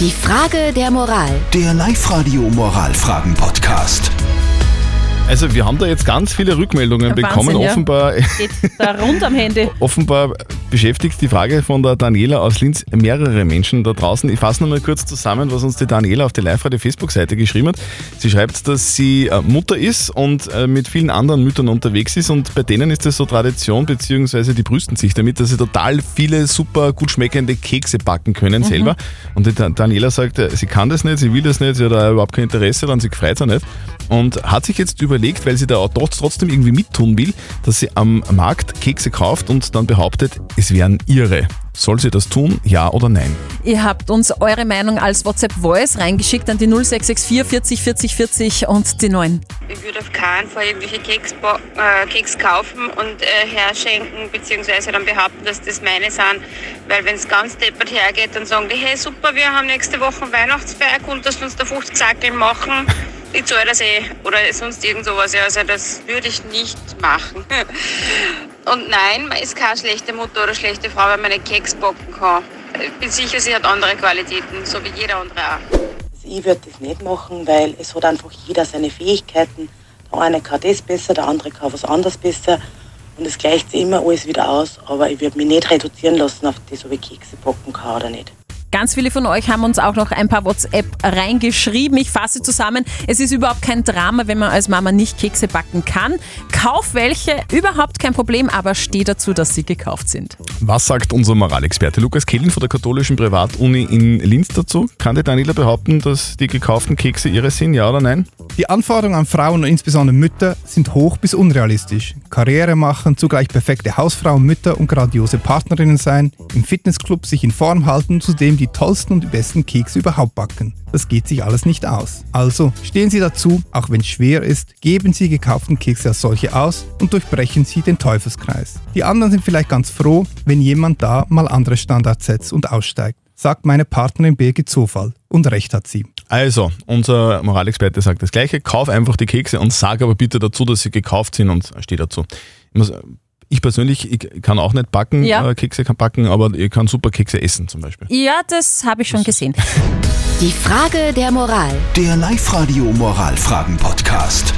Die Frage der Moral. Der Live-Radio Moralfragen-Podcast. Also wir haben da jetzt ganz viele Rückmeldungen Ja, bekommen. Wahnsinn, ja. Offenbar, Geht da rund am Handy. offenbar beschäftigt die Frage von der Daniela aus Linz mehrere Menschen da draußen. Ich fasse nochmal kurz zusammen, was uns die Daniela auf der Live-Radio Facebook-Seite geschrieben hat. Sie schreibt, dass sie äh, Mutter ist und äh, mit vielen anderen Müttern unterwegs ist und bei denen ist das so Tradition, beziehungsweise die brüsten sich damit, dass sie total viele super gut schmeckende Kekse backen können selber. Und die Da- Daniela sagt, äh, sie kann das nicht, sie will das nicht, sie hat da überhaupt kein Interesse daran, sie freut sich nicht. Und hat sich jetzt überlegt, weil sie da auch trotz- trotzdem irgendwie mittun will, dass sie am Markt Kekse kauft und dann behauptet, es wären ihre. Soll sie das tun, ja oder nein? Ihr habt uns eure Meinung als WhatsApp-Voice reingeschickt an die 0664 40 40 40 und die 9. Ich würde auf keinen Fall irgendwelche Keks, äh, Keks kaufen und äh, herschenken, beziehungsweise dann behaupten, dass das meine sind. Weil wenn es ganz deppert hergeht, dann sagen die, hey super, wir haben nächste Woche Weihnachtsfeier, konntest du uns da 50 Sackel machen? Ich zahle das eh. Oder sonst irgend sowas. Also das würde ich nicht machen. Und nein, man ist keine schlechte Mutter oder schlechte Frau, wenn man nicht Keks backen kann. Ich bin sicher, sie hat andere Qualitäten, so wie jeder andere auch. Ich würde das nicht machen, weil es hat einfach jeder seine Fähigkeiten. Der eine kann das besser, der andere kann was anderes besser. Und es gleicht sich immer alles wieder aus. Aber ich würde mich nicht reduzieren lassen auf das, ob ich Kekse backen kann oder nicht. Ganz viele von euch haben uns auch noch ein paar WhatsApp reingeschrieben. Ich fasse zusammen. Es ist überhaupt kein Drama, wenn man als Mama nicht Kekse backen kann. Kauf welche, überhaupt kein Problem, aber steh dazu, dass sie gekauft sind. Was sagt unser Moralexperte Lukas Kehlin von der katholischen Privatuni in Linz dazu? Kann die Daniela behaupten, dass die gekauften Kekse ihre sind, ja oder nein? Die Anforderungen an Frauen und insbesondere Mütter sind hoch bis unrealistisch. Karriere machen, zugleich perfekte Hausfrauen, Mütter und grandiose Partnerinnen sein, im Fitnessclub sich in Form halten, zudem die tollsten und die besten Kekse überhaupt backen. Das geht sich alles nicht aus. Also stehen Sie dazu, auch wenn es schwer ist, geben Sie gekauften Kekse als solche aus und durchbrechen Sie den Teufelskreis. Die anderen sind vielleicht ganz froh, wenn jemand da mal andere Standards setzt und aussteigt, sagt meine Partnerin Birgit Zufall. Und recht hat sie. Also, unser Moralexperte sagt das Gleiche. Kauf einfach die Kekse und sag aber bitte dazu, dass sie gekauft sind und steh dazu. Ich persönlich ich kann auch nicht backen, Ja. äh, Kekse kann backen, aber ich kann super Kekse essen zum Beispiel. Ja, das habe ich schon gesehen. Die Frage der Moral. Der Live-Radio Moralfragen-Podcast.